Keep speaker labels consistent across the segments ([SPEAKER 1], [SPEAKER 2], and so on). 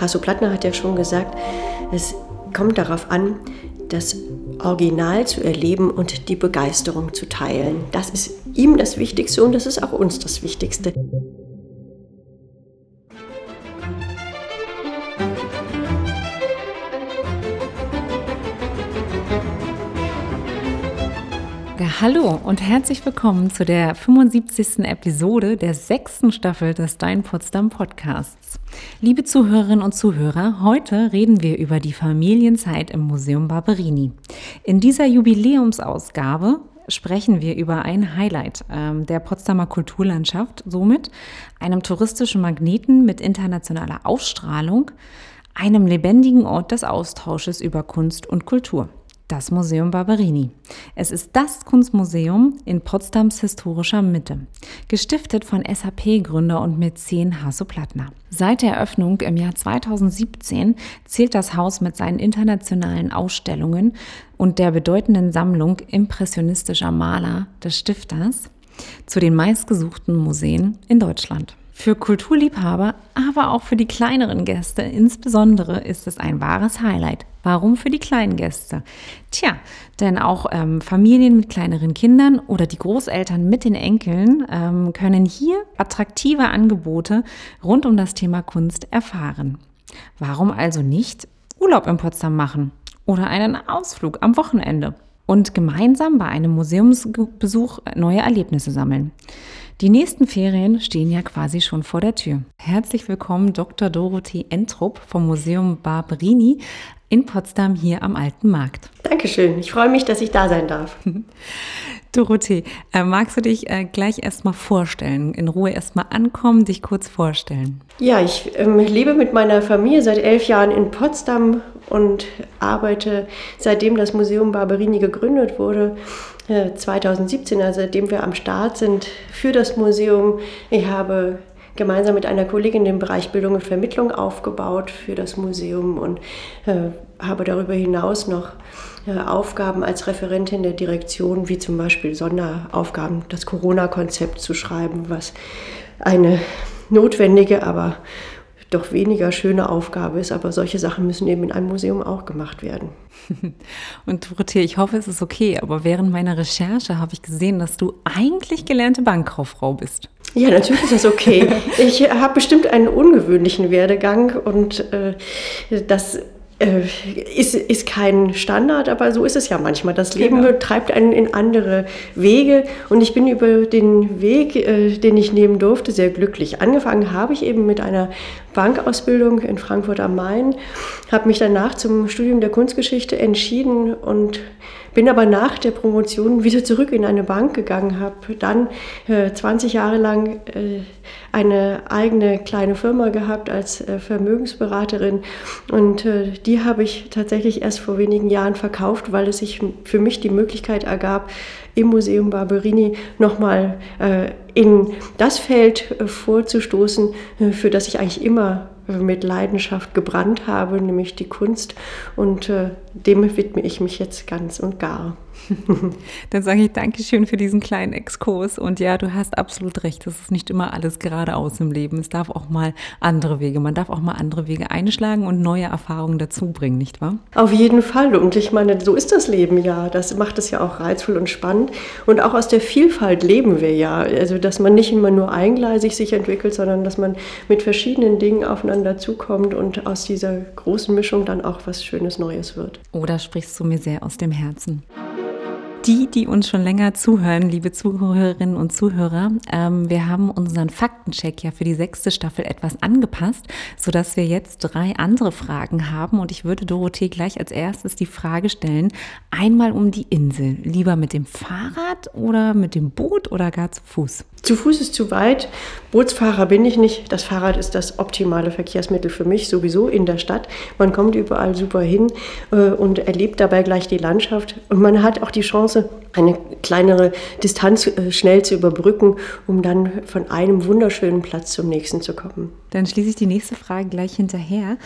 [SPEAKER 1] Hasso Plattner hat ja schon gesagt, es kommt darauf an, das Original zu erleben und die Begeisterung zu teilen. Das ist ihm das Wichtigste und das ist auch uns das Wichtigste.
[SPEAKER 2] Hallo und herzlich willkommen zu der 75. Episode der sechsten Staffel des Dein Potsdam Podcasts. Liebe Zuhörerinnen und Zuhörer, heute reden wir über die Familienzeit im Museum Barberini. In dieser Jubiläumsausgabe sprechen wir über ein Highlight ähm, der Potsdamer Kulturlandschaft, somit einem touristischen Magneten mit internationaler Ausstrahlung, einem lebendigen Ort des Austausches über Kunst und Kultur das Museum Barberini. Es ist das Kunstmuseum in Potsdams historischer Mitte, gestiftet von SAP-Gründer und Mäzen Hasso Plattner. Seit der Eröffnung im Jahr 2017 zählt das Haus mit seinen internationalen Ausstellungen und der bedeutenden Sammlung impressionistischer Maler des Stifters zu den meistgesuchten Museen in Deutschland. Für Kulturliebhaber, aber auch für die kleineren Gäste insbesondere ist es ein wahres Highlight. Warum für die kleinen Gäste? Tja, denn auch ähm, Familien mit kleineren Kindern oder die Großeltern mit den Enkeln ähm, können hier attraktive Angebote rund um das Thema Kunst erfahren. Warum also nicht Urlaub in Potsdam machen oder einen Ausflug am Wochenende und gemeinsam bei einem Museumsbesuch neue Erlebnisse sammeln? Die nächsten Ferien stehen ja quasi schon vor der Tür. Herzlich willkommen, Dr. Dorothee Entrup vom Museum Barberini in Potsdam hier am Alten Markt.
[SPEAKER 1] Dankeschön. Ich freue mich, dass ich da sein darf.
[SPEAKER 2] Dorothee, äh, magst du dich äh, gleich erstmal vorstellen, in Ruhe erstmal ankommen, dich kurz vorstellen?
[SPEAKER 1] Ja, ich ähm, lebe mit meiner Familie seit elf Jahren in Potsdam und arbeite, seitdem das Museum Barberini gegründet wurde, 2017, also seitdem wir am Start sind, für das Museum. Ich habe gemeinsam mit einer Kollegin den Bereich Bildung und Vermittlung aufgebaut für das Museum und äh, habe darüber hinaus noch äh, Aufgaben als Referentin der Direktion, wie zum Beispiel Sonderaufgaben, das Corona-Konzept zu schreiben, was eine notwendige, aber doch weniger schöne Aufgabe ist. Aber solche Sachen müssen eben in einem Museum auch gemacht werden.
[SPEAKER 2] Und Dorothea, ich hoffe, es ist okay, aber während meiner Recherche habe ich gesehen, dass du eigentlich gelernte Bankkauffrau bist.
[SPEAKER 1] Ja, natürlich ist das okay. Ich habe bestimmt einen ungewöhnlichen Werdegang und äh, das äh, ist, ist kein Standard, aber so ist es ja manchmal. Das Leben genau. treibt einen in andere Wege und ich bin über den Weg, äh, den ich nehmen durfte, sehr glücklich. Angefangen habe ich eben mit einer Bankausbildung in Frankfurt am Main, habe mich danach zum Studium der Kunstgeschichte entschieden und bin aber nach der Promotion wieder zurück in eine Bank gegangen, habe dann äh, 20 Jahre lang äh, eine eigene kleine Firma gehabt als äh, Vermögensberaterin. Und äh, die habe ich tatsächlich erst vor wenigen Jahren verkauft, weil es sich für mich die Möglichkeit ergab, im Museum Barberini nochmal äh, in das Feld äh, vorzustoßen, äh, für das ich eigentlich immer mit Leidenschaft gebrannt habe, nämlich die Kunst. Und äh, dem widme ich mich jetzt ganz und gar.
[SPEAKER 2] Dann sage ich Dankeschön für diesen kleinen Exkurs. Und ja, du hast absolut recht. Es ist nicht immer alles geradeaus im Leben. Es darf auch mal andere Wege. Man darf auch mal andere Wege einschlagen und neue Erfahrungen dazu bringen, nicht wahr?
[SPEAKER 1] Auf jeden Fall. Und ich meine, so ist das Leben ja. Das macht es ja auch reizvoll und spannend. Und auch aus der Vielfalt leben wir ja. Also, dass man nicht immer nur eingleisig sich entwickelt, sondern dass man mit verschiedenen Dingen aufeinander zukommt und aus dieser großen Mischung dann auch was Schönes Neues wird.
[SPEAKER 2] Oder sprichst du mir sehr aus dem Herzen? Die, die uns schon länger zuhören, liebe Zuhörerinnen und Zuhörer, ähm, wir haben unseren Faktencheck ja für die sechste Staffel etwas angepasst, sodass wir jetzt drei andere Fragen haben. Und ich würde Dorothee gleich als erstes die Frage stellen, einmal um die Insel. Lieber mit dem Fahrrad oder mit dem Boot oder gar zu Fuß?
[SPEAKER 1] Zu Fuß ist zu weit. Bootsfahrer bin ich nicht. Das Fahrrad ist das optimale Verkehrsmittel für mich sowieso in der Stadt. Man kommt überall super hin äh, und erlebt dabei gleich die Landschaft. Und man hat auch die Chance, eine kleinere Distanz äh, schnell zu überbrücken, um dann von einem wunderschönen Platz zum nächsten zu kommen.
[SPEAKER 2] Dann schließe ich die nächste Frage gleich hinterher.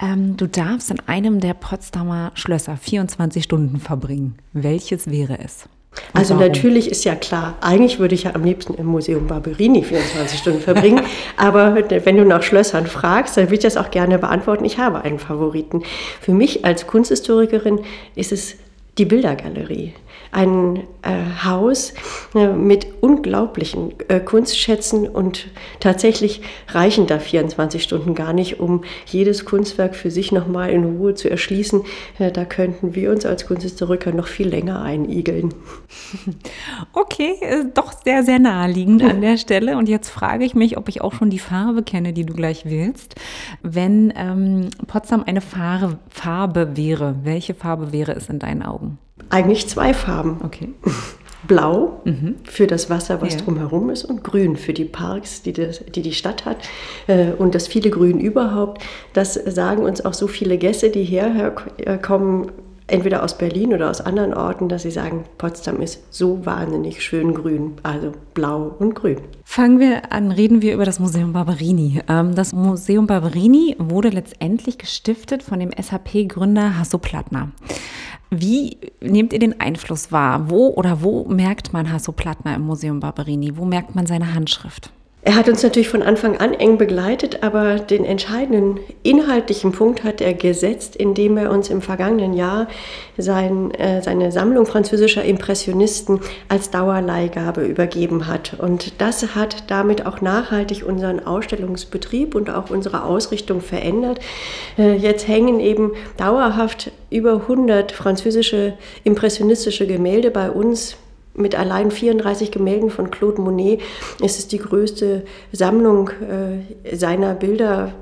[SPEAKER 2] Ähm, du darfst in einem der Potsdamer Schlösser 24 Stunden verbringen. Welches wäre es?
[SPEAKER 1] Also natürlich ist ja klar, eigentlich würde ich ja am liebsten im Museum Barberini 24 Stunden verbringen, aber wenn du nach Schlössern fragst, dann würde ich das auch gerne beantworten. Ich habe einen Favoriten. Für mich als Kunsthistorikerin ist es die Bildergalerie ein äh, Haus äh, mit unglaublichen äh, Kunstschätzen und tatsächlich reichen da 24 Stunden gar nicht, um jedes Kunstwerk für sich nochmal in Ruhe zu erschließen. Äh, da könnten wir uns als Kunsthistoriker noch viel länger einigeln.
[SPEAKER 2] Okay, doch sehr, sehr naheliegend an der Stelle. Und jetzt frage ich mich, ob ich auch schon die Farbe kenne, die du gleich wählst. Wenn ähm, Potsdam eine Farbe, Farbe wäre, welche Farbe wäre es in deinen Augen?
[SPEAKER 1] Eigentlich zwei Farben.
[SPEAKER 2] Okay.
[SPEAKER 1] Blau mhm. für das Wasser, was ja. drumherum ist, und Grün für die Parks, die das, die, die Stadt hat. Äh, und das viele Grün überhaupt, das sagen uns auch so viele Gäste, die hierher kommen, entweder aus Berlin oder aus anderen Orten, dass sie sagen, Potsdam ist so wahnsinnig schön grün, also blau und grün.
[SPEAKER 2] Fangen wir an, reden wir über das Museum Barberini. Ähm, das Museum Barberini wurde letztendlich gestiftet von dem SAP-Gründer Hasso Plattner. Wie nehmt ihr den Einfluss wahr? Wo oder wo merkt man Hasso Plattner im Museum Barberini? Wo merkt man seine Handschrift?
[SPEAKER 1] Er hat uns natürlich von Anfang an eng begleitet, aber den entscheidenden inhaltlichen Punkt hat er gesetzt, indem er uns im vergangenen Jahr sein, äh, seine Sammlung französischer Impressionisten als Dauerleihgabe übergeben hat. Und das hat damit auch nachhaltig unseren Ausstellungsbetrieb und auch unsere Ausrichtung verändert. Äh, jetzt hängen eben dauerhaft über 100 französische impressionistische Gemälde bei uns mit allein 34 Gemälden von Claude Monet ist es die größte Sammlung äh, seiner Bilder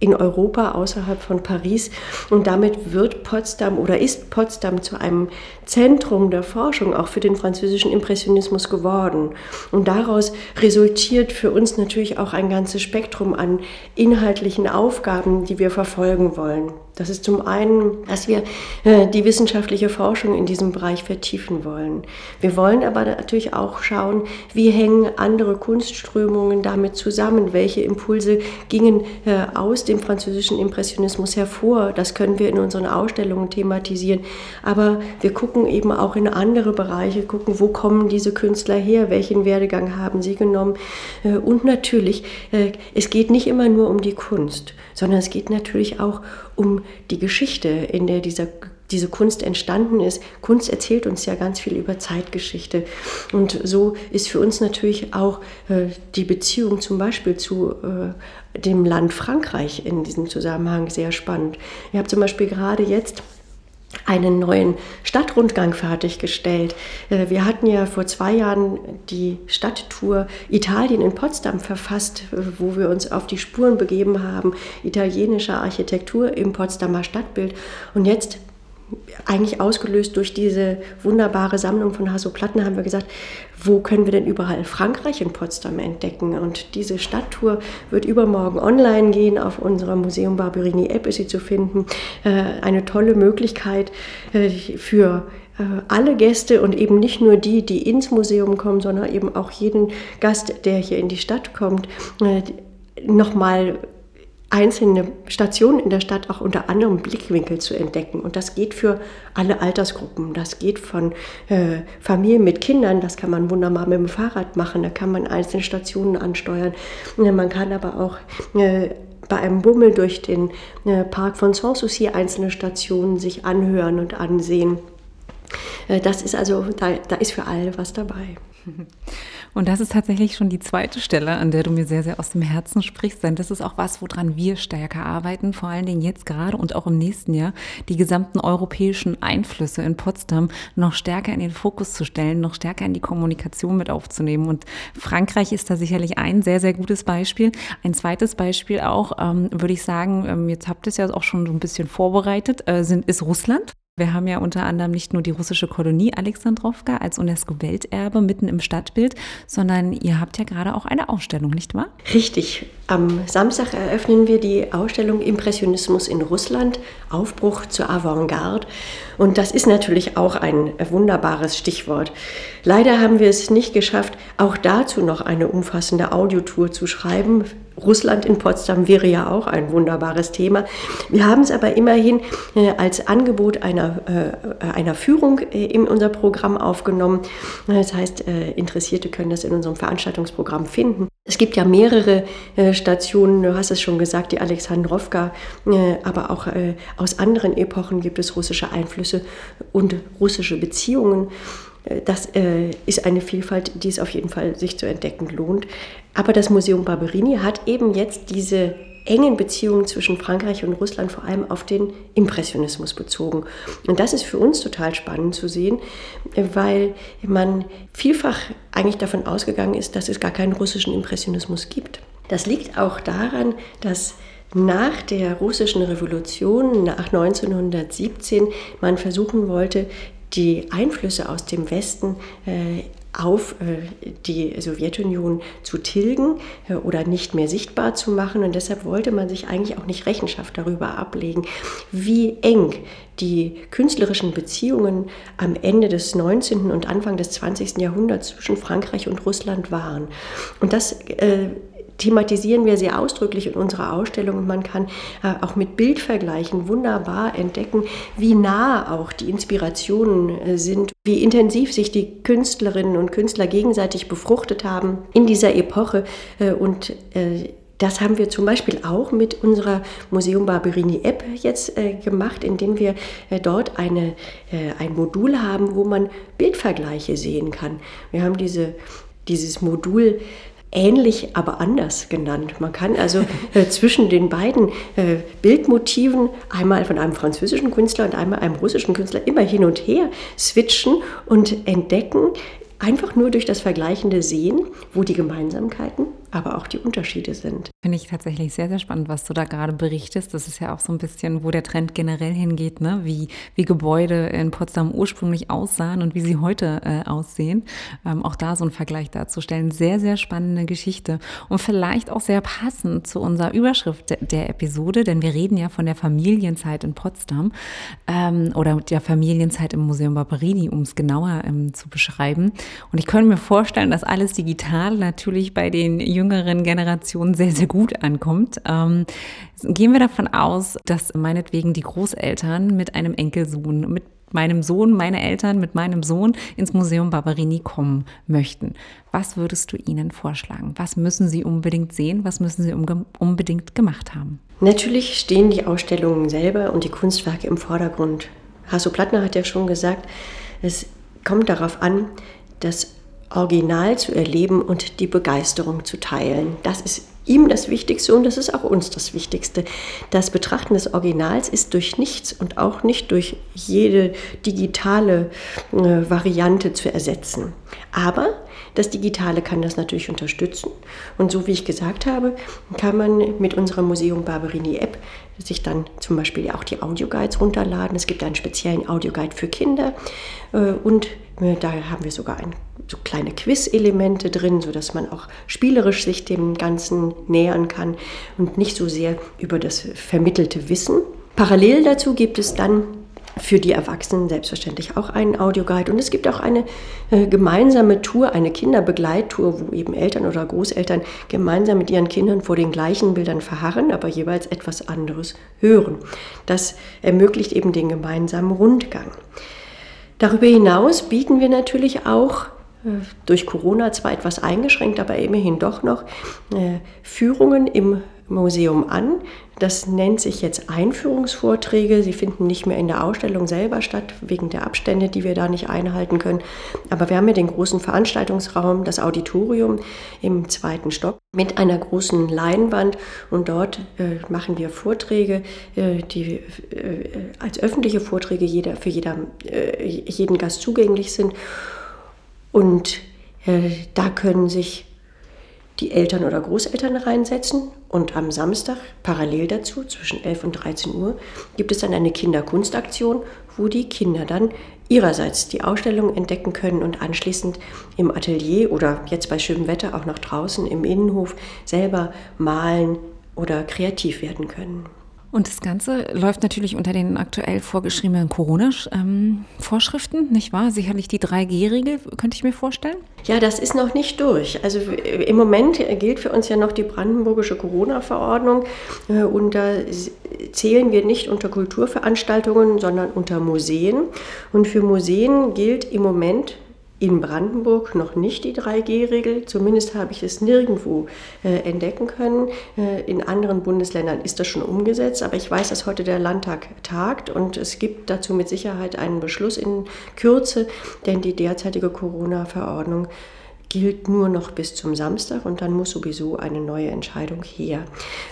[SPEAKER 1] in Europa außerhalb von Paris. Und damit wird Potsdam oder ist Potsdam zu einem Zentrum der Forschung auch für den französischen Impressionismus geworden. Und daraus resultiert für uns natürlich auch ein ganzes Spektrum an inhaltlichen Aufgaben, die wir verfolgen wollen. Das ist zum einen, dass wir äh, die wissenschaftliche Forschung in diesem Bereich vertiefen wollen. Wir wollen aber natürlich auch schauen, wie hängen andere Kunstströmungen damit zusammen, welche Impulse gingen äh, aus dem französischen Impressionismus hervor. Das können wir in unseren Ausstellungen thematisieren. Aber wir gucken eben auch in andere Bereiche, gucken, wo kommen diese Künstler her, welchen Werdegang haben sie genommen. Äh, und natürlich, es geht nicht immer nur um die Kunst, sondern es geht natürlich auch um die Geschichte, in der dieser, diese Kunst entstanden ist. Kunst erzählt uns ja ganz viel über Zeitgeschichte. Und so ist für uns natürlich auch äh, die Beziehung zum Beispiel zu äh, dem Land Frankreich in diesem Zusammenhang sehr spannend. Ich habe zum Beispiel gerade jetzt einen neuen Stadtrundgang fertiggestellt. Äh, wir hatten ja vor zwei Jahren die Stadttour Italien in Potsdam verfasst, äh, wo wir uns auf die Spuren begeben haben, italienischer Architektur im Potsdamer Stadtbild. Und jetzt eigentlich ausgelöst durch diese wunderbare Sammlung von Hasso Platten haben wir gesagt, wo können wir denn überall Frankreich in Potsdam entdecken? Und diese Stadttour wird übermorgen online gehen. Auf unserer Museum Barberini App ist sie zu finden. Äh, eine tolle Möglichkeit äh, für äh, alle Gäste und eben nicht nur die, die ins Museum kommen, sondern eben auch jeden Gast, der hier in die Stadt kommt, nochmal einzelne Stationen in der Stadt auch unter anderem Blickwinkel zu entdecken. Und das geht für alle Altersgruppen. Das geht von äh, Familien mit Kindern, das kann man wunderbar mit dem Fahrrad machen, da kann man einzelne Stationen ansteuern. Man kann aber auch äh, bei einem Bummel durch den äh, Park von Sanssouci einzelne Stationen sich anhören und ansehen. Äh, das ist also, da, da ist für alle was dabei.
[SPEAKER 2] Und das ist tatsächlich schon die zweite Stelle, an der du mir sehr, sehr aus dem Herzen sprichst. Denn das ist auch was, woran wir stärker arbeiten, vor allen Dingen jetzt gerade und auch im nächsten Jahr, die gesamten europäischen Einflüsse in Potsdam noch stärker in den Fokus zu stellen, noch stärker in die Kommunikation mit aufzunehmen. Und Frankreich ist da sicherlich ein sehr, sehr gutes Beispiel. Ein zweites Beispiel auch, ähm, würde ich sagen, ähm, jetzt habt ihr es ja auch schon so ein bisschen vorbereitet, äh, sind, ist Russland. Wir haben ja unter anderem nicht nur die russische Kolonie Alexandrowka als UNESCO-Welterbe mitten im Stadtbild, sondern ihr habt ja gerade auch eine Ausstellung, nicht wahr?
[SPEAKER 1] Richtig. Am Samstag eröffnen wir die Ausstellung Impressionismus in Russland, Aufbruch zur Avantgarde. Und das ist natürlich auch ein wunderbares Stichwort. Leider haben wir es nicht geschafft, auch dazu noch eine umfassende Audiotour zu schreiben. Russland in Potsdam wäre ja auch ein wunderbares Thema. Wir haben es aber immerhin äh, als Angebot einer, äh, einer Führung äh, in unser Programm aufgenommen. Das heißt, Interessierte können das in unserem Veranstaltungsprogramm finden. Es gibt ja mehrere äh, Stationen, du hast es schon gesagt, die Alexandrowka, äh, aber auch äh, aus anderen Epochen gibt es russische Einflüsse und russische Beziehungen. Äh, das äh, ist eine Vielfalt, die es auf jeden Fall sich zu entdecken lohnt. Aber das Museum Barberini hat eben jetzt diese engen Beziehungen zwischen Frankreich und Russland vor allem auf den Impressionismus bezogen. Und das ist für uns total spannend zu sehen, weil man vielfach eigentlich davon ausgegangen ist, dass es gar keinen russischen Impressionismus gibt. Das liegt auch daran, dass nach der russischen Revolution, nach 1917, man versuchen wollte, die Einflüsse aus dem Westen äh, auf äh, die Sowjetunion zu tilgen äh, oder nicht mehr sichtbar zu machen. Und deshalb wollte man sich eigentlich auch nicht Rechenschaft darüber ablegen, wie eng die künstlerischen Beziehungen am Ende des 19. und Anfang des 20. Jahrhunderts zwischen Frankreich und Russland waren. Und das äh, thematisieren wir sehr ausdrücklich in unserer Ausstellung und man kann äh, auch mit Bildvergleichen wunderbar entdecken, wie nah auch die Inspirationen äh, sind, wie intensiv sich die Künstlerinnen und Künstler gegenseitig befruchtet haben in dieser Epoche äh, und äh, das haben wir zum Beispiel auch mit unserer Museum Barberini App jetzt äh, gemacht, indem wir äh, dort eine, äh, ein Modul haben, wo man Bildvergleiche sehen kann. Wir haben diese, dieses Modul ähnlich, aber anders genannt. Man kann also äh, zwischen den beiden äh, Bildmotiven, einmal von einem französischen Künstler und einmal einem russischen Künstler, immer hin und her switchen und entdecken, einfach nur durch das vergleichende Sehen, wo die Gemeinsamkeiten aber auch die Unterschiede sind.
[SPEAKER 2] Finde ich tatsächlich sehr, sehr spannend, was du da gerade berichtest. Das ist ja auch so ein bisschen, wo der Trend generell hingeht, ne? wie, wie Gebäude in Potsdam ursprünglich aussahen und wie sie heute äh, aussehen. Ähm, auch da so einen Vergleich darzustellen. Sehr, sehr spannende Geschichte und vielleicht auch sehr passend zu unserer Überschrift der Episode, denn wir reden ja von der Familienzeit in Potsdam ähm, oder der Familienzeit im Museum Barberini, um es genauer ähm, zu beschreiben. Und ich könnte mir vorstellen, dass alles digital natürlich bei den jüngeren Generation sehr, sehr gut ankommt. Ähm, gehen wir davon aus, dass meinetwegen die Großeltern mit einem Enkelsohn, mit meinem Sohn, meine Eltern mit meinem Sohn ins Museum Barberini kommen möchten. Was würdest du ihnen vorschlagen? Was müssen sie unbedingt sehen? Was müssen sie unbedingt gemacht haben?
[SPEAKER 1] Natürlich stehen die Ausstellungen selber und die Kunstwerke im Vordergrund. Hasso Plattner hat ja schon gesagt, es kommt darauf an, dass Original zu erleben und die Begeisterung zu teilen. Das ist ihm das Wichtigste und das ist auch uns das Wichtigste. Das Betrachten des Originals ist durch nichts und auch nicht durch jede digitale äh, Variante zu ersetzen. Aber das Digitale kann das natürlich unterstützen. Und so wie ich gesagt habe, kann man mit unserer Museum Barberini App sich dann zum Beispiel auch die Audioguides runterladen. Es gibt einen speziellen Audioguide für Kinder äh, und äh, da haben wir sogar ein, so kleine Quiz-Elemente drin, sodass man auch spielerisch sich dem Ganzen nähern kann und nicht so sehr über das vermittelte Wissen. Parallel dazu gibt es dann für die Erwachsenen selbstverständlich auch einen Audioguide. Und es gibt auch eine äh, gemeinsame Tour, eine Kinderbegleittour, wo eben Eltern oder Großeltern gemeinsam mit ihren Kindern vor den gleichen Bildern verharren, aber jeweils etwas anderes hören. Das ermöglicht eben den gemeinsamen Rundgang. Darüber hinaus bieten wir natürlich auch durch Corona zwar etwas eingeschränkt, aber immerhin doch noch äh, Führungen im Museum an. Das nennt sich jetzt Einführungsvorträge. Sie finden nicht mehr in der Ausstellung selber statt, wegen der Abstände, die wir da nicht einhalten können. Aber wir haben ja den großen Veranstaltungsraum, das Auditorium im zweiten Stock mit einer großen Leinwand und dort äh, machen wir Vorträge, äh, die äh, als öffentliche Vorträge jeder, für jeder, äh, jeden Gast zugänglich sind. Und äh, da können sich die Eltern oder Großeltern reinsetzen. Und am Samstag, parallel dazu, zwischen 11 und 13 Uhr, gibt es dann eine Kinderkunstaktion, wo die Kinder dann ihrerseits die Ausstellung entdecken können und anschließend im Atelier oder jetzt bei schönem Wetter auch noch draußen im Innenhof selber malen oder kreativ werden können.
[SPEAKER 2] Und das Ganze läuft natürlich unter den aktuell vorgeschriebenen Corona-Vorschriften, nicht wahr? Sicherlich die 3G-Regel, könnte ich mir vorstellen?
[SPEAKER 1] Ja, das ist noch nicht durch. Also im Moment gilt für uns ja noch die brandenburgische Corona-Verordnung äh, und da zählen wir nicht unter Kulturveranstaltungen, sondern unter Museen. Und für Museen gilt im Moment in Brandenburg noch nicht die 3G-Regel. Zumindest habe ich es nirgendwo äh, entdecken können. Äh, in anderen Bundesländern ist das schon umgesetzt. Aber ich weiß, dass heute der Landtag tagt und es gibt dazu mit Sicherheit einen Beschluss in Kürze, denn die derzeitige Corona-Verordnung gilt nur noch bis zum Samstag und dann muss sowieso eine neue Entscheidung her.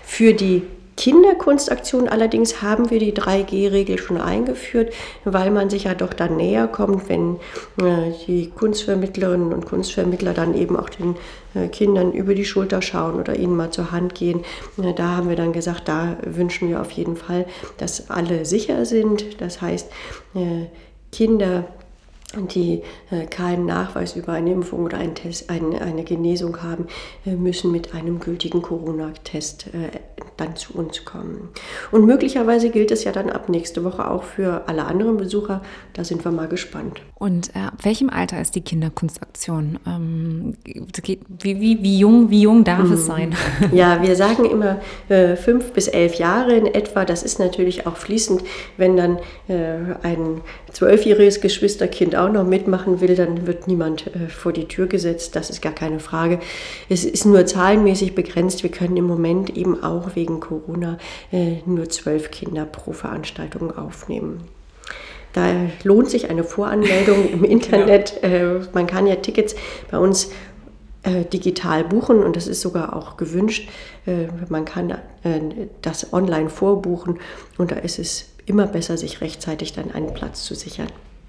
[SPEAKER 1] Für die Kinderkunstaktion allerdings haben wir die 3G-Regel schon eingeführt, weil man sich ja doch dann näher kommt, wenn äh, die Kunstvermittlerinnen und Kunstvermittler dann eben auch den äh, Kindern über die Schulter schauen oder ihnen mal zur Hand gehen. Äh, da haben wir dann gesagt, da wünschen wir auf jeden Fall, dass alle sicher sind. Das heißt, Kinder die äh, keinen Nachweis über eine Impfung oder einen Test, eine, Genesung haben, äh, müssen mit einem gültigen Corona-Test äh, dann zu uns kommen. Und möglicherweise gilt es ja dann ab nächste Woche auch für alle anderen Besucher. Da sind wir mal gespannt.
[SPEAKER 2] Und äh, ab welchem Alter ist die Kinderkunstaktion? Ähm, wie, wie, wie, jung, wie jung darf mhm. es sein?
[SPEAKER 1] Ja, wir sagen immer äh, fünf bis elf Jahre in etwa. Das ist natürlich auch fließend, wenn dann äh, ein zwölfjähriges Geschwisterkind auch noch mitmachen will, dann wird niemand äh, vor die Tür gesetzt. Das ist gar keine Frage. Es ist nur zahlenmäßig begrenzt. Wir können im Moment eben auch wegen Corona äh, nur zwölf Kinder pro Veranstaltung aufnehmen. Da lohnt sich eine Voranmeldung im Internet. Äh, man kann ja Tickets bei uns digital buchen und das ist sogar auch gewünscht. Man kann das online vorbuchen und da ist es immer besser, sich rechtzeitig dann einen Platz zu sichern.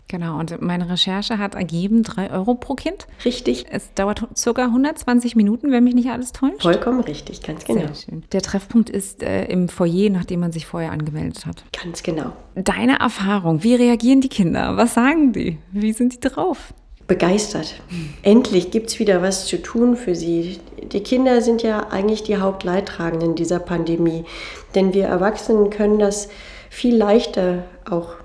[SPEAKER 2] Genau, und meine Recherche hat ergeben, drei Euro pro Kind.
[SPEAKER 1] Richtig.
[SPEAKER 2] Es dauert circa 120 Minuten, wenn mich nicht alles täuscht.
[SPEAKER 1] Vollkommen richtig, ganz genau. Sehr schön.
[SPEAKER 2] Der Treffpunkt ist äh, im Foyer, nachdem man sich vorher angemeldet hat.
[SPEAKER 1] Ganz genau.
[SPEAKER 2] Deine Erfahrung, wie reagieren die Kinder? Was sagen die? Wie sind die drauf?
[SPEAKER 1] Begeistert. Endlich gibt es wieder was zu tun für sie. Die Kinder sind ja eigentlich die Hauptleidtragenden dieser Pandemie. Denn wir Erwachsenen können das viel leichter auch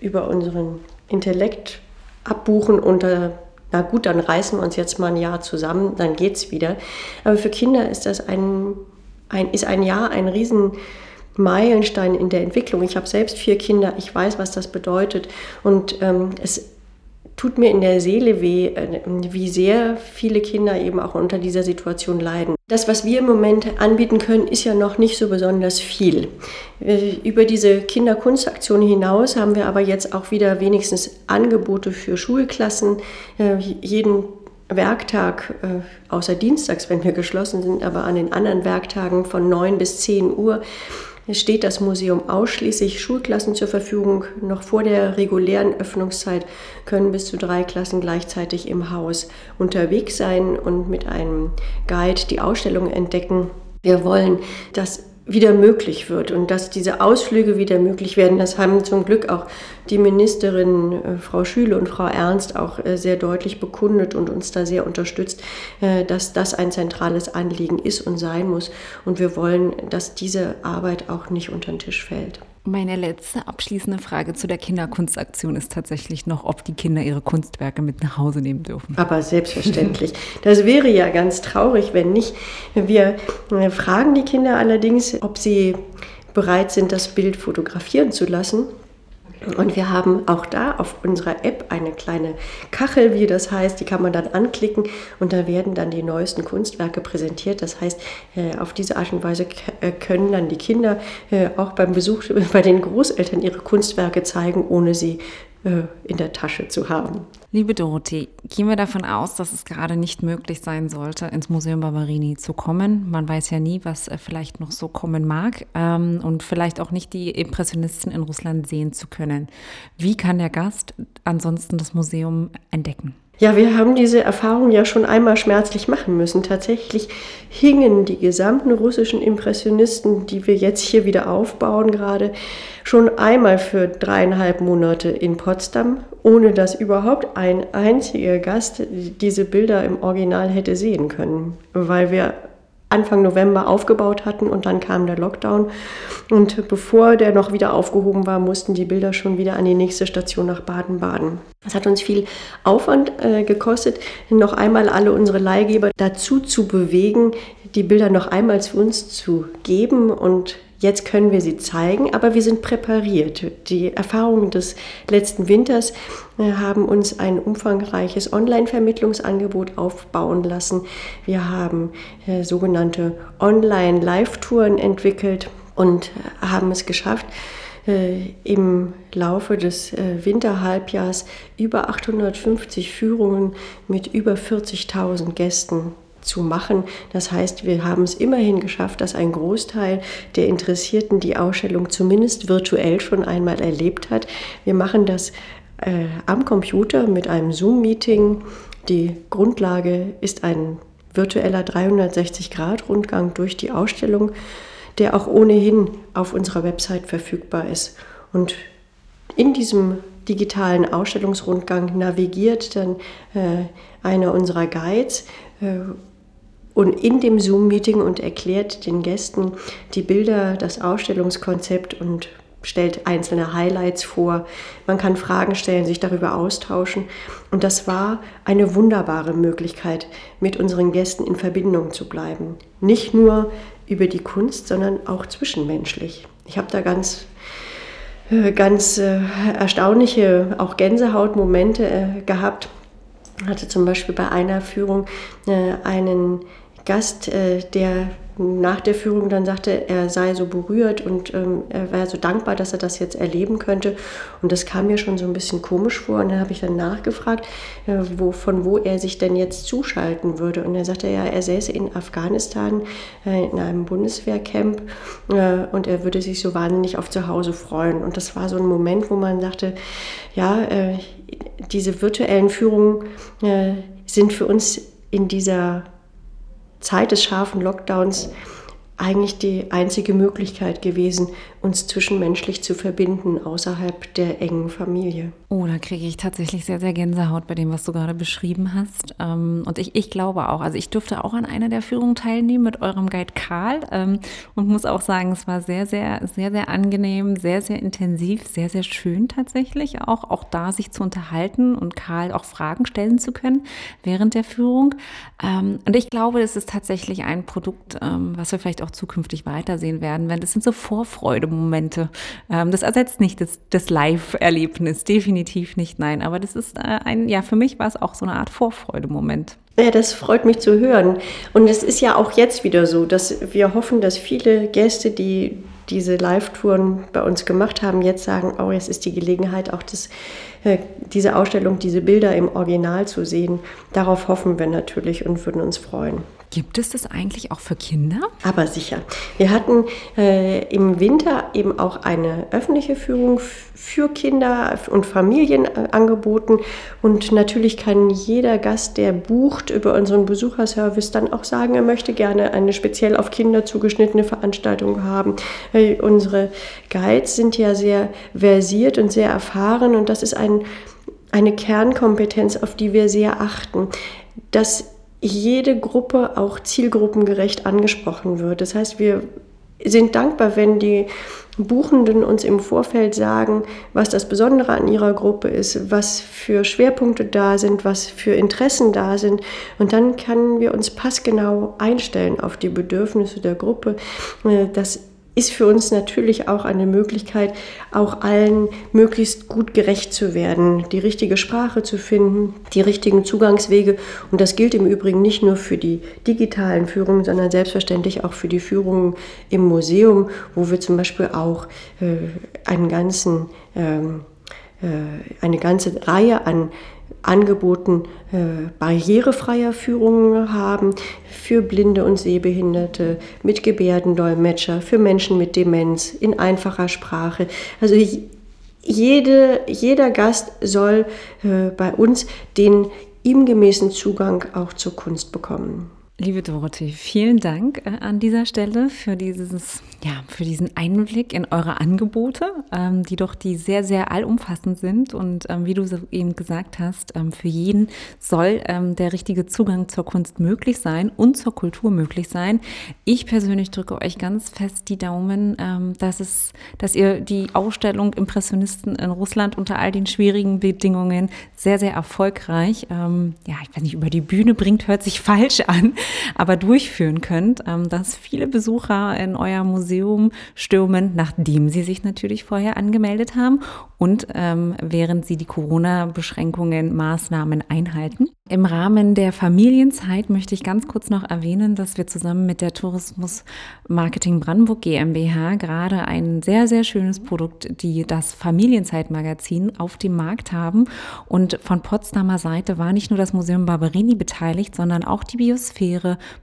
[SPEAKER 1] über unseren Intellekt abbuchen und äh, na gut, dann reißen wir uns jetzt mal ein Jahr zusammen, dann geht's wieder. Aber für Kinder ist das ein, ein, ist ein Jahr ein riesen Meilenstein in der Entwicklung. Ich habe selbst vier Kinder, ich weiß, was das bedeutet. Und ähm, es tut mir in der Seele weh, äh, wie sehr viele Kinder eben auch unter dieser Situation leiden. Das, was wir im Moment anbieten können, ist ja noch nicht so besonders viel. Äh, über diese Kinderkunstaktion hinaus haben wir aber jetzt auch wieder wenigstens Angebote für Schulklassen. Äh, jeden Werktag, außer Dienstags, wenn wir geschlossen sind, aber an den anderen Werktagen von 9 bis 10 Uhr steht das Museum ausschließlich Schulklassen zur Verfügung. Noch vor der regulären Öffnungszeit können bis zu drei Klassen gleichzeitig im Haus unterwegs sein und mit einem Guide die Ausstellung entdecken. Wir wollen, dass wieder möglich wird und dass diese Ausflüge wieder möglich werden. Das haben zum Glück auch die Ministerinnen äh, Frau Schüle und Frau Ernst auch äh, sehr deutlich bekundet und uns da sehr unterstützt, äh, dass das ein zentrales Anliegen ist und sein muss. Und wir wollen, dass diese Arbeit auch nicht unter den Tisch fällt.
[SPEAKER 2] Meine letzte abschließende Frage zu der Kinderkunstaktion ist tatsächlich noch, ob die Kinder ihre Kunstwerke mit nach Hause nehmen dürfen.
[SPEAKER 1] Aber selbstverständlich. Das wäre ja ganz traurig, wenn nicht. Wir äh, fragen die Kinder allerdings, ob sie bereit sind, das Bild fotografieren zu lassen. Und wir haben auch da auf unserer App eine kleine Kachel, wie das heißt, die kann man dann anklicken und da werden dann die neuesten Kunstwerke präsentiert. Das heißt, äh, auf diese Art und Weise äh, können dann die Kinder äh, auch beim Besuch bei den Großeltern ihre Kunstwerke zeigen, ohne sie in der Tasche zu haben.
[SPEAKER 2] Liebe Dorothee, gehen wir davon aus, dass es gerade nicht möglich sein sollte, ins Museum Barberini zu kommen. Man weiß ja nie, was äh, vielleicht noch so kommen mag ähm, und vielleicht auch nicht die Impressionisten in Russland sehen zu können. Wie kann der Gast ansonsten das Museum entdecken?
[SPEAKER 1] Ja, wir haben diese Erfahrung ja schon einmal schmerzlich machen müssen. Tatsächlich hingen die gesamten russischen Impressionisten, die wir jetzt hier wieder aufbauen gerade, schon einmal für dreieinhalb Monate in Potsdam, ohne dass überhaupt ein einziger Gast diese Bilder im Original hätte sehen können, weil wir Anfang November aufgebaut hatten und dann kam der Lockdown. Und bevor der noch wieder aufgehoben war, mussten die Bilder schon wieder an die nächste Station nach Baden-Baden. Es hat uns viel Aufwand äh, gekostet, noch einmal alle unsere Leihgeber dazu zu bewegen, die Bilder noch einmal zu uns zu geben und Jetzt können wir sie zeigen, aber wir sind präpariert. Die Erfahrungen des letzten Winters äh, haben uns ein umfangreiches Online-Vermittlungsangebot aufbauen lassen. Wir haben äh, sogenannte Online-Live-Touren entwickelt und äh, haben es geschafft, im Laufe des Winterhalbjahrs über 850 Führungen mit über 40.000 Gästen zu machen. Das heißt, wir haben es immerhin geschafft, dass ein Großteil der Interessierten die Ausstellung zumindest virtuell schon einmal erlebt hat. Wir machen das äh, am Computer mit einem Zoom-Meeting. Die Grundlage ist ein virtueller 360-Grad-Rundgang durch die Ausstellung, der auch ohnehin auf unserer Website verfügbar ist. Und in diesem digitalen Ausstellungsrundgang navigiert dann äh, einer unserer Guides äh, und in dem Zoom-Meeting und erklärt den Gästen die Bilder, das Ausstellungskonzept und stellt einzelne Highlights vor. Man kann Fragen stellen, sich darüber austauschen. Und das war eine wunderbare Möglichkeit, mit unseren Gästen in Verbindung zu bleiben. Nicht nur über die Kunst, sondern auch zwischenmenschlich. Ich habe da ganz äh, ganz äh, erstaunliche, auch Gänsehautmomente äh, gehabt. Hatte zum Beispiel bei einer Führung einen Gast, der nach der Führung dann sagte, er sei so berührt und ähm, er wäre so dankbar, dass er das jetzt erleben könnte. Und das kam mir schon so ein bisschen komisch vor. Und dann habe ich dann nachgefragt, äh, wo, von wo er sich denn jetzt zuschalten würde. Und er sagte, ja, er säße in Afghanistan äh, in einem Bundeswehrcamp äh, und er würde sich so wahnsinnig auf zu Hause freuen. Und das war so ein Moment, wo man sagte, ja, äh, diese virtuellen Führungen äh, sind für uns in dieser Zeit des scharfen Lockdowns eigentlich die einzige Möglichkeit gewesen, uns zwischenmenschlich zu verbinden außerhalb der engen Familie.
[SPEAKER 2] Oh, da kriege ich tatsächlich sehr, sehr Gänsehaut bei dem, was du gerade beschrieben hast. Ähm, und ich, ich glaube auch, also ich durfte auch an einer der Führungen teilnehmen mit eurem Guide Karl ähm, und muss auch sagen, es war sehr, sehr, sehr, sehr angenehm, sehr, sehr intensiv, sehr, sehr schön tatsächlich auch, auch da sich zu unterhalten und Karl auch Fragen stellen zu können während der Führung. Ähm, und ich glaube, es ist tatsächlich ein Produkt, was wir vielleicht auch zukünftig weitersehen werden, weil das sind so Vorfreude Momente. Ähm, das ersetzt nicht das, das Live-Erlebnis, definitiv nicht, nein. Aber das ist äh, ein, ja, für mich war es auch so eine Art Vorfreude-Moment.
[SPEAKER 1] Ja, das freut mich zu hören. Und es ist ja auch jetzt wieder so, dass wir hoffen, dass viele Gäste, die diese Live-Touren bei uns gemacht haben, jetzt sagen, oh, jetzt ist die Gelegenheit, auch das, äh, diese Ausstellung, diese Bilder im Original zu sehen. Darauf hoffen wir natürlich und würden uns freuen.
[SPEAKER 2] Gibt es das eigentlich auch für Kinder?
[SPEAKER 1] Aber sicher. Wir hatten äh, im Winter eben auch eine öffentliche Führung für Kinder und Familien äh, angeboten. Und natürlich kann jeder Gast, der bucht über unseren Besucherservice, dann auch sagen, er möchte gerne eine speziell auf Kinder zugeschnittene Veranstaltung haben. Äh, unsere Guides sind ja sehr versiert und sehr erfahren und das ist ein, eine Kernkompetenz, auf die wir sehr achten. Das jede Gruppe auch zielgruppengerecht angesprochen wird. Das heißt, wir sind dankbar, wenn die Buchenden uns im Vorfeld sagen, was das Besondere an ihrer Gruppe ist, was für Schwerpunkte da sind, was für Interessen da sind. Und dann können wir uns passgenau einstellen auf die Bedürfnisse der Gruppe. Äh, das ist für uns natürlich auch eine Möglichkeit, auch allen möglichst gut gerecht zu werden, die richtige Sprache zu finden, die richtigen Zugangswege. Und das gilt im Übrigen nicht nur für die digitalen Führungen, sondern selbstverständlich auch für die Führungen im Museum, wo wir zum Beispiel auch äh, einen ganzen, ähm, äh, eine ganze Reihe an Angeboten äh, barrierefreier Führungen haben für Blinde und Sehbehinderte, mit Gebärdendolmetscher, für Menschen mit Demenz in einfacher Sprache. Also jede, jeder Gast soll äh, bei uns den ihm gemäßen Zugang auch zur Kunst bekommen.
[SPEAKER 2] Liebe Dorothee, vielen Dank äh, an dieser Stelle für dieses, ja, für diesen Einblick in eure Angebote, ähm, die doch die sehr, sehr allumfassend sind und ähm, wie du eben gesagt hast, ähm, für jeden soll der richtige Zugang zur Kunst möglich sein und zur Kultur möglich sein. Ich persönlich drücke euch ganz fest die Daumen, dass es, dass ihr die Ausstellung Impressionisten in Russland unter all den schwierigen Bedingungen sehr, sehr erfolgreich, ja, ich weiß nicht, über die Bühne bringt, hört sich falsch an aber durchführen könnt, ähm, dass viele Besucher in euer Museum stürmen, nachdem sie sich natürlich vorher angemeldet haben und ähm, während sie die Corona-Beschränkungen, Maßnahmen einhalten. Im Rahmen der Familienzeit möchte ich ganz kurz noch erwähnen, dass wir zusammen mit der Tourismus Marketing Brandenburg GmbH gerade ein sehr, sehr schönes Produkt, die das Familienzeitmagazin auf dem Markt haben. Und von Potsdamer Seite war nicht nur das Museum Barberini beteiligt, sondern auch die Biosphäre,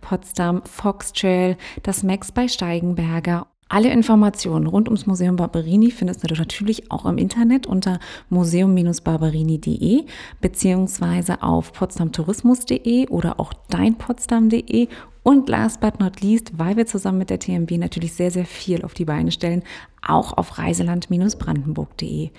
[SPEAKER 2] Potsdam, Foxtrail, das Max bei Steigenberger alle Informationen rund ums Museum Barberini findest du natürlich auch im Internet unter museum-barberini.de beziehungsweise auf potsdamtourismus.de oder auch deinpotsdam.de und last but not least, weil wir zusammen mit der TMB natürlich sehr, sehr viel auf die Beine stellen, auch auf reiseland-brandenburg.de.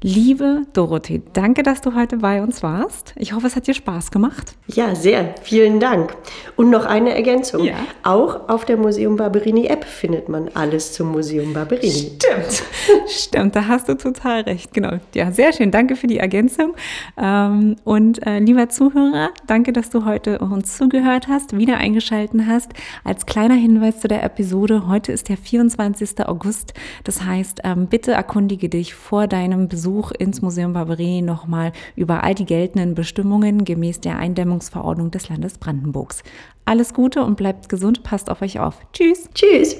[SPEAKER 2] Liebe Dorothee, danke, dass du heute bei uns warst. Ich hoffe, es hat dir Spaß gemacht.
[SPEAKER 1] Ja, sehr. Vielen Dank. Und noch eine Ergänzung. Ja. Auch auf der Museum Barberini App findet man alles zum Museum Barberini.
[SPEAKER 2] Stimmt. Stimmt, da hast du total recht. Genau. Ja, sehr schön. Danke für die Ergänzung. Ähm, und äh, lieber Zuhörer, danke, dass du heute uns zugehört hast, wieder eingeschaltet hast. Als kleiner Hinweis zu der Episode, heute ist der 24. August. Das heißt, ähm, bitte erkundige dich vor deinem Besuch Besuch ins Museum Barberini nochmal über all die geltenden Bestimmungen gemäß der Eindämmungsverordnung des Landes Brandenburgs. Alles Gute und bleibt gesund, passt auf euch auf. Tschüss.
[SPEAKER 1] Tschüss.